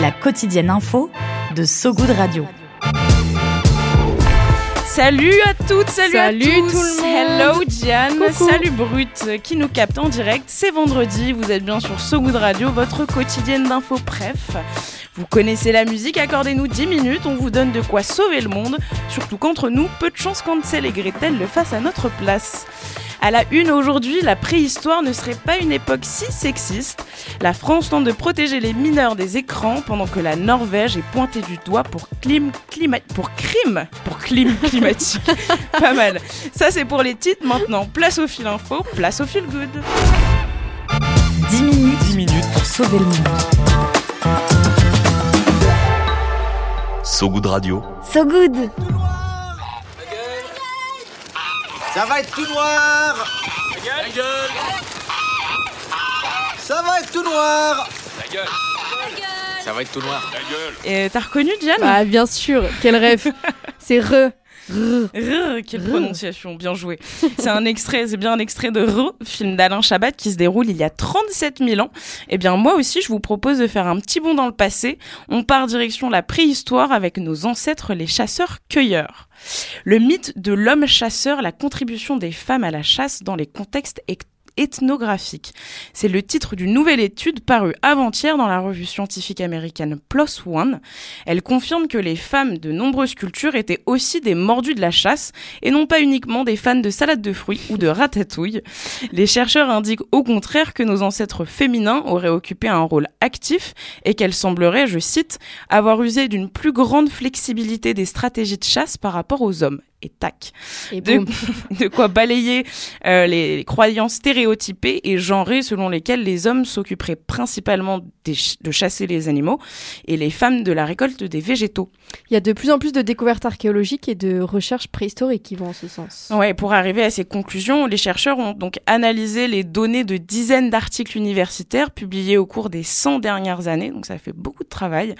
La quotidienne info de So Good Radio. Salut à toutes, salut, Salut à tous. tout le Hello Diane, Coucou. salut Brut qui nous capte en direct. C'est vendredi, vous êtes bien sur So Good Radio, votre quotidienne d'info bref. Vous connaissez la musique, accordez-nous 10 minutes, on vous donne de quoi sauver le monde, surtout qu'entre nous, peu de chance qu'Ansel et Gretel le fassent à notre place. À la une aujourd'hui, la préhistoire ne serait pas une époque si sexiste. La France tente de protéger les mineurs des écrans pendant que la Norvège est pointée du doigt pour clim, climat, pour crime, pour clim climatique. pas mal. Ça c'est pour les titres. Maintenant, place au fil info, place au fil good. 10 minutes, 10 minutes. pour sauver le monde. So Good Radio. So Good Ça va être tout noir. Ça va être tout noir. Ça va être tout noir. Et t'as reconnu Diane Bah, bien sûr, quel rêve. C'est re. Quelle prononciation, bien joué. C'est un extrait, c'est bien un extrait de Rrr, film d'Alain Chabat qui se déroule il y a 37 000 ans. Eh bien, moi aussi, je vous propose de faire un petit bond dans le passé. On part direction la préhistoire avec nos ancêtres, les chasseurs-cueilleurs. Le mythe de l'homme chasseur, la contribution des femmes à la chasse dans les contextes ethnographiques. C'est le titre d'une nouvelle étude parue avant-hier dans la revue scientifique américaine PLOS ONE. Elle confirme que les femmes de nombreuses cultures étaient aussi des mordus de la chasse et non pas uniquement des fans de salade de fruits ou de ratatouille. Les chercheurs indiquent au contraire que nos ancêtres féminins auraient occupé un rôle actif et qu'elles sembleraient, je cite, avoir usé d'une plus grande flexibilité des stratégies de chasse par rapport aux hommes. Et tac. Et De, quoi balayer euh, les croyances stéréotypées et genrées selon lesquelles les hommes s'occuperaient principalement des ch- de chasser les animaux et les femmes de la récolte des végétaux. Il y a de plus en plus de découvertes archéologiques et de recherches préhistoriques qui vont en ce sens. Ouais, pour arriver à ces conclusions, les chercheurs ont donc analysé les données de dizaines d'articles universitaires publiés au cours des 100 dernières années, donc ça fait beaucoup de travail,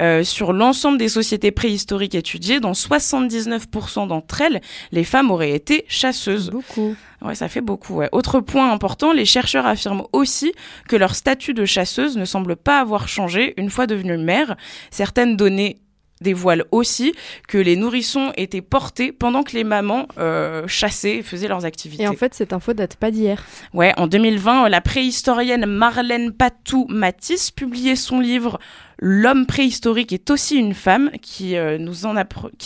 euh, sur l'ensemble des sociétés préhistoriques étudiées. Dans 79% d'entre elles, les femmes auraient été chasseuses. Beaucoup. Ouais, ça fait beaucoup. Ouais. Autre point important, les chercheurs affirment aussi que leur statut de chasseuse ne semble pas avoir changé une fois devenues mères. Certaines données dévoilent aussi que les nourrissons étaient portés pendant que les mamans euh, chassaient et faisaient leurs activités. Et en fait, cette info date pas d'hier. Ouais, en 2020, la préhistorienne Marlène Patou-Matisse publiait son livre L'homme préhistorique est aussi une femme qui, euh, nous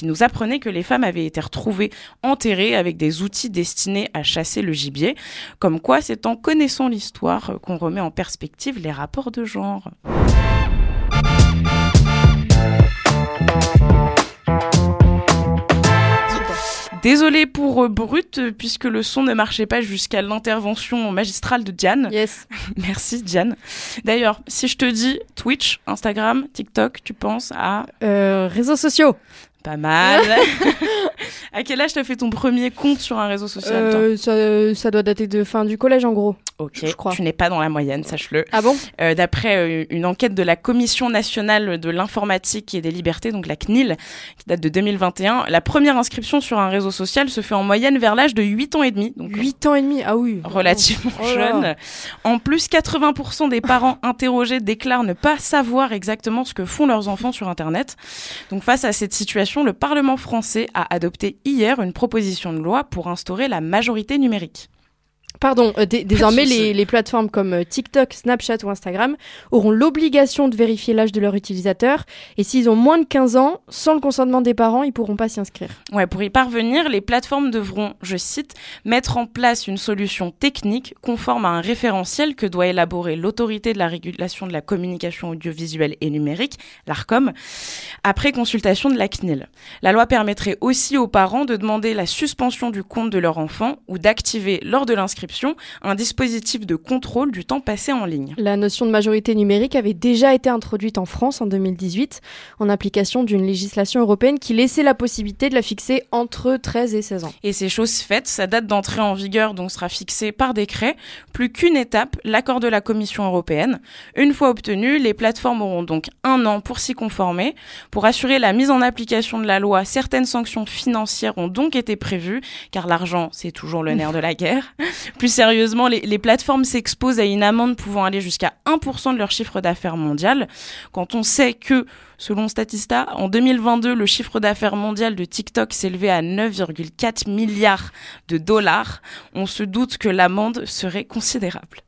nous apprenait que les femmes avaient été retrouvées enterrées avec des outils destinés à chasser le gibier. Comme quoi, c'est en connaissant l'histoire euh, qu'on remet en perspective les rapports de genre. Désolée pour euh, Brut, euh, puisque le son ne marchait pas jusqu'à l'intervention magistrale de Diane. Yes. Merci Diane. D'ailleurs, si je te dis Twitch, Instagram, TikTok, tu penses à? Euh, réseaux sociaux. pas mal. à quel âge t'as fait ton premier compte sur un réseau social toi? Ça, ça doit dater de fin du collège en gros. Ok, je crois. tu n'es pas dans la moyenne, sache-le. Ah bon? Euh, D'après euh, une enquête de la Commission nationale de l'informatique et des libertés, donc la CNIL, qui date de 2021, la première inscription sur un réseau social se fait en moyenne vers l'âge de 8 ans et demi. Donc 8 ans et demi Ah oui. relativement Oh jeune. En plus, 80% des parents interrogés déclarent ne pas savoir exactement ce que font leurs enfants sur Internet. Donc face à cette situation, le Parlement français a adopté hier une proposition de loi pour instaurer la majorité numérique. Pardon, euh, dé- désormais les, les plateformes comme euh, TikTok, Snapchat ou Instagram auront l'obligation de vérifier l'âge de leurs utilisateurs et s'ils ont moins de 15 ans, sans le consentement des parents, ils pourront pas s'y inscrire. Ouais, pour y parvenir, les plateformes devront, je cite, mettre en place une solution technique conforme à un référentiel que doit élaborer l'autorité de la régulation de la communication audiovisuelle et numérique, l'ARCOM, après consultation de la CNIL. La loi permettrait aussi aux parents de demander la suspension du compte de leur enfant ou d'activer lors de l'inscription d'inscription un dispositif de contrôle du temps passé en ligne. La notion de majorité numérique avait déjà été introduite en France en 2018 en application d'une législation européenne qui laissait la possibilité de la fixer entre 13 et 16 ans. Et ces choses faites, sa date d'entrée en vigueur donc sera fixée par décret, plus qu'une étape, l'accord de la Commission européenne. Une fois obtenu, les plateformes auront donc un an pour s'y conformer. Pour assurer la mise en application de la loi, certaines sanctions financières ont donc été prévues, car l'argent, c'est toujours le nerf de la guerre. Plus sérieusement, les, plateformes s'exposent à une amende pouvant aller jusqu'à 1% de leur chiffre d'affaires mondial. Quand on sait que Selon Statista, en 2022, le chiffre d'affaires mondial de TikTok s'élevait à 9,4 milliards de dollars. On se doute que l'amende serait considérable.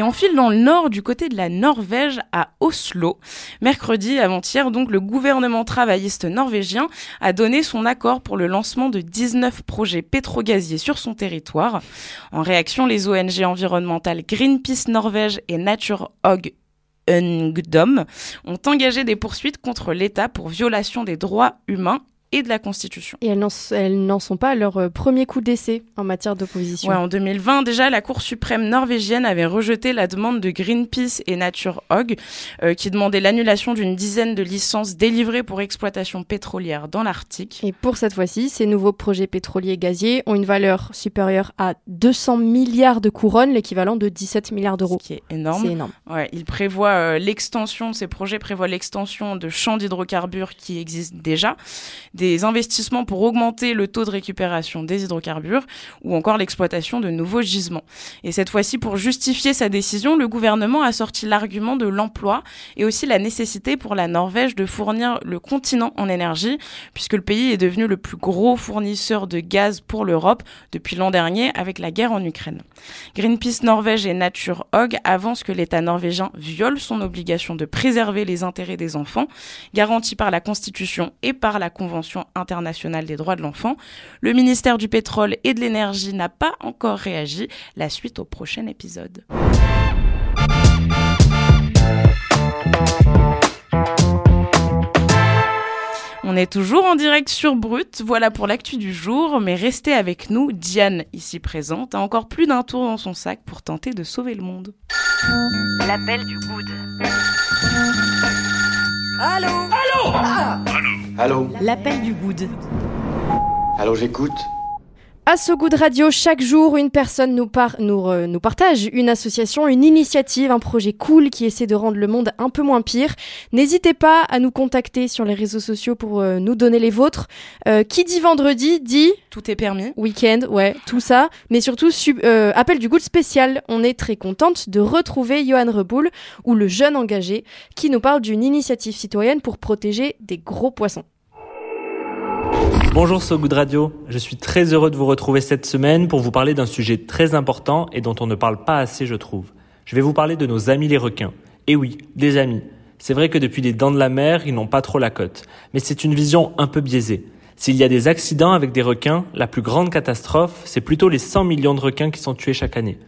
Et on file dans le nord, du côté de la Norvège, à Oslo. Mercredi, avant-hier, donc, le gouvernement travailliste norvégien a donné son accord pour le lancement de 19 projets pétrogaziers sur son territoire. En réaction, les ONG environnementales Greenpeace Norvège et Nature Hog ont engagé des poursuites contre l'État pour violation des droits humains et de la Constitution. Et elles n'en, sont pas à leur euh, premier coup d'essai en matière d'opposition. Ouais, en 2020, déjà, la Cour suprême norvégienne avait rejeté la demande de Greenpeace et Nature Hog, euh, qui demandaient l'annulation d'une dizaine de licences délivrées pour exploitation pétrolière dans l'Arctique. Et pour cette fois-ci, ces nouveaux projets pétroliers et gaziers ont une valeur supérieure à 200 milliards de couronnes, l'équivalent de 17 milliards d'euros. Ce qui est énorme. C'est énorme. Ouais, il prévoit euh, l'extension, ces projets prévoient l'extension de champs d'hydrocarbures qui existent déjà, des investissements pour augmenter le taux de récupération des hydrocarbures ou encore l'exploitation de nouveaux gisements. Et cette fois-ci, pour justifier sa décision, le gouvernement a sorti l'argument de l'emploi et aussi la nécessité pour la Norvège de fournir le continent en énergie, puisque le pays est devenu le plus gros fournisseur de gaz pour l'Europe depuis l'an dernier avec la guerre en Ukraine. Greenpeace Norvège et Nature Hog avancent que l'État norvégien viole son obligation de préserver les intérêts des enfants, garantis par la Constitution et par la Convention internationale des droits de l'enfant. Le ministère du pétrole et de l'énergie n'a pas encore réagi. La suite au prochain épisode. On est toujours en direct sur Brut, voilà pour l'actu du jour, mais restez avec nous, Diane, ici présente, a encore plus d'un tour dans son sac pour tenter de sauver le monde. L'appel du good. Allô? Allô? Allô? L'appel du good. Allô, j'écoute À So Good Radio, chaque jour, une personne nous, par- nous, euh, nous partage une association, une initiative, un projet cool qui essaie de rendre le monde un peu moins pire. N'hésitez pas à nous contacter sur les réseaux sociaux pour euh, nous donner les vôtres. Euh, qui dit vendredi dit Tout est permis. week-end, ouais, tout ça. Mais surtout, euh, appel du good spécial. On est très contente de retrouver Johan Reboul, ou le jeune engagé, qui nous parle d'une initiative citoyenne pour protéger des gros poissons. Bonjour So Good Radio, je suis très heureux de vous retrouver cette semaine pour vous parler d'un sujet très important et dont on ne parle pas assez je trouve. Je vais vous parler de nos amis les requins. Et oui, des amis. C'est vrai que depuis les dents de la mer, ils n'ont pas trop la cote, mais c'est une vision un peu biaisée. S'il y a des accidents avec des requins, la plus grande catastrophe, c'est plutôt les 100 millions de requins qui sont tués chaque année.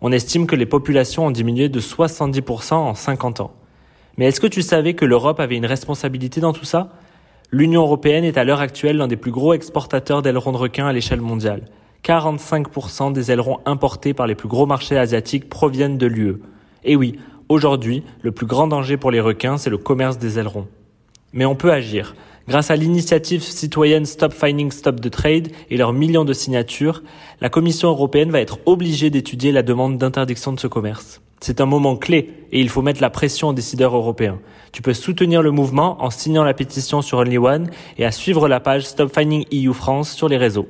On estime que les populations ont diminué de 70% en 50 ans. Mais est-ce que tu savais que l'Europe avait une responsabilité dans tout ça? L'Union européenne est à l'heure actuelle l'un des plus gros exportateurs d'ailerons de requins à l'échelle mondiale. 45% des ailerons importés par les plus gros marchés asiatiques proviennent de l'UE. Et oui, aujourd'hui, le plus grand danger pour les requins, c'est le commerce des ailerons. Mais on peut agir. Grâce à l'initiative citoyenne Stop Finding Stop the Trade et leurs millions de signatures, la Commission européenne va être obligée d'étudier la demande d'interdiction de ce commerce. C'est un moment clé et il faut mettre la pression aux décideurs européens. Tu peux soutenir le mouvement en signant la pétition sur Only One et à suivre la page Stop Finding EU France sur les réseaux.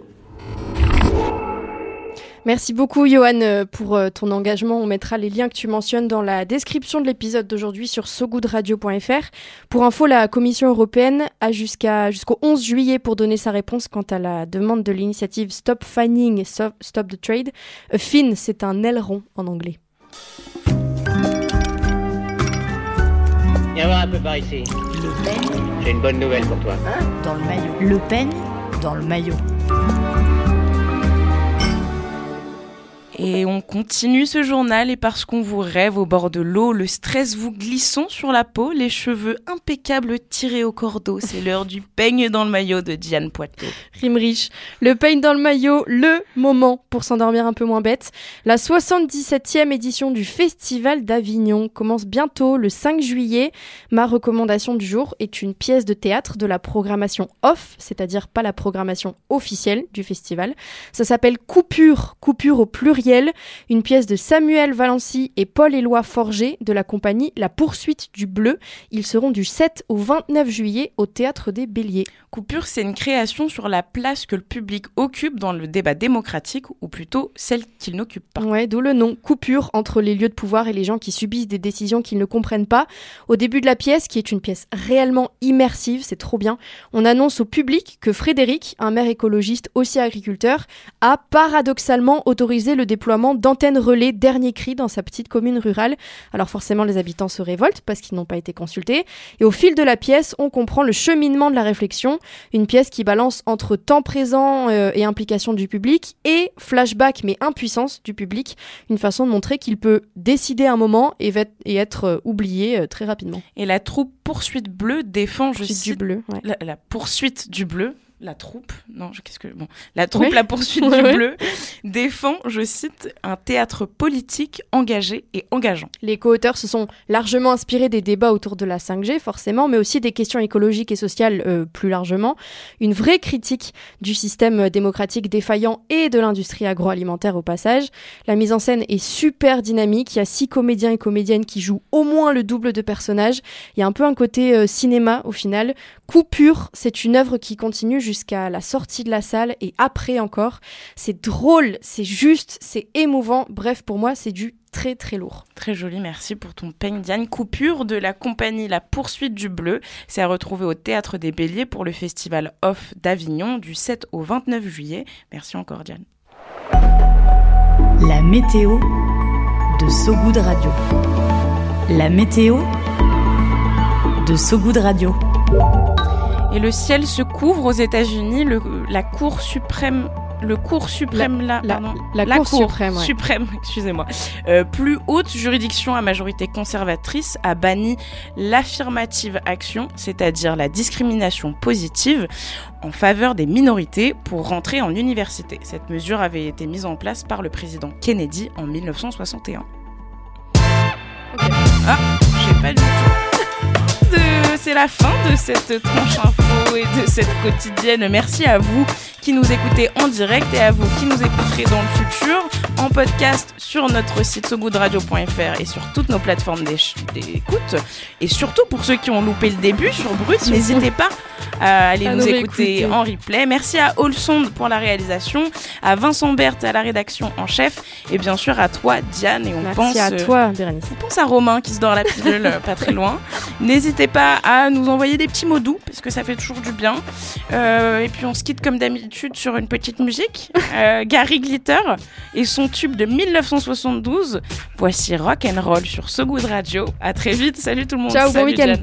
Merci beaucoup Johan euh, pour euh, ton engagement. On mettra les liens que tu mentionnes dans la description de l'épisode d'aujourd'hui sur sogoodradio.fr. Pour info, la Commission européenne a jusqu'à jusqu'au 11 juillet pour donner sa réponse quant à la demande de l'initiative Stop Finding Stop, Stop the Trade. A fin, c'est un aileron en anglais. Viens voir un peu par ici. Le Pen J'ai une bonne nouvelle pour toi. dans le maillot. Le Pen dans le maillot. Et on continue ce journal et parce qu'on vous rêve au bord de l'eau, le stress vous glissant sur la peau, les cheveux impeccables tirés au cordeau. C'est l'heure du peigne dans le maillot de Diane Poitou. Rime riche. Le peigne dans le maillot, le moment pour s'endormir un peu moins bête. La 77e édition du Festival d'Avignon commence bientôt le 5 juillet. Ma recommandation du jour est une pièce de théâtre de la programmation off, c'est-à-dire pas la programmation officielle du festival. Ça s'appelle Coupure, coupure au pluriel une pièce de Samuel Valency et Paul-Éloi Forger de la compagnie La Poursuite du Bleu. Ils seront du 7 au 29 juillet au Théâtre des Béliers. Coupure, c'est une création sur la place que le public occupe dans le débat démocratique, ou plutôt celle qu'il n'occupe pas. Ouais, d'où le nom, coupure entre les lieux de pouvoir et les gens qui subissent des décisions qu'ils ne comprennent pas. Au début de la pièce, qui est une pièce réellement immersive, c'est trop bien, on annonce au public que Frédéric, un maire écologiste aussi agriculteur, a paradoxalement autorisé le déploiement d'antennes relais dernier cri dans sa petite commune rurale. Alors forcément, les habitants se révoltent parce qu'ils n'ont pas été consultés. Et au fil de la pièce, on comprend le cheminement de la réflexion. Une pièce qui balance entre temps présent euh, et implication du public et flashback mais impuissance du public. Une façon de montrer qu'il peut décider un moment et, être euh, oublié euh, très rapidement. Et la troupe Poursuite Bleue défend, je cite, du bleu, la poursuite du bleu la troupe, non, qu'est-ce que bon, la troupe, la poursuite du bleu défend, je cite, un théâtre politique engagé et engageant. Les co-auteurs se sont largement inspirés des débats autour de la 5G, forcément, mais aussi des questions écologiques et sociales euh, plus largement. Une vraie critique du système démocratique défaillant et de l'industrie agroalimentaire au passage. La mise en scène est super dynamique. Il y a six comédiens et comédiennes qui jouent au moins le double de personnages. Il y a un peu un côté euh, cinéma au final. Coupure, c'est une œuvre qui continue jusqu'à la sortie de la salle et après encore. C'est drôle, c'est juste, c'est émouvant. Bref, pour moi, c'est du très très lourd. Très joli, merci pour ton peigne Diane. Coupure de la compagnie La Poursuite du Bleu. C'est à retrouver au Théâtre des Béliers pour le festival Off d'Avignon du 7 au 29 juillet. Merci encore Diane. La météo de Sogoud Radio. La météo de Sogoud Radio. Et le ciel se couvre aux États-Unis. La Cour suprême le cours suprême la, la, la, cour, suprême, suprême excusez-moi, euh, plus haute juridiction à majorité conservatrice a banni l'affirmative action, c'est-à-dire la discrimination positive en faveur des minorités pour rentrer en université. Cette mesure avait été mise en place par le président Kennedy en 1961. Ah, j'ai pas du tout c'est la fin de cette tranche info et de cette quotidienne. Merci à vous qui nous écoutez en direct et à vous qui nous écouterez dans le futur en podcast sur notre site sogoodradio.fr et sur toutes nos plateformes d'écoute. Et surtout pour ceux qui ont loupé le début sur Brut, n'hésitez pas à aller nous, écouter en replay. Merci à Olsond pour la réalisation, à Vincent Berthe à la rédaction en chef et bien sûr à toi Diane. Et on Merci pense à toi Bérénice. On pense à Romain qui se dort la pilule pas très loin. N'hésitez pas à nous envoyer des petits mots doux parce que ça fait toujours du bien. Euh, et puis on se quitte comme d'habitude sur une petite musique. Euh, Gary Glitter et son tube de 1972. Voici Rock and Roll sur So Good Radio. À très vite. Salut tout le monde. Ciao, bon week-end.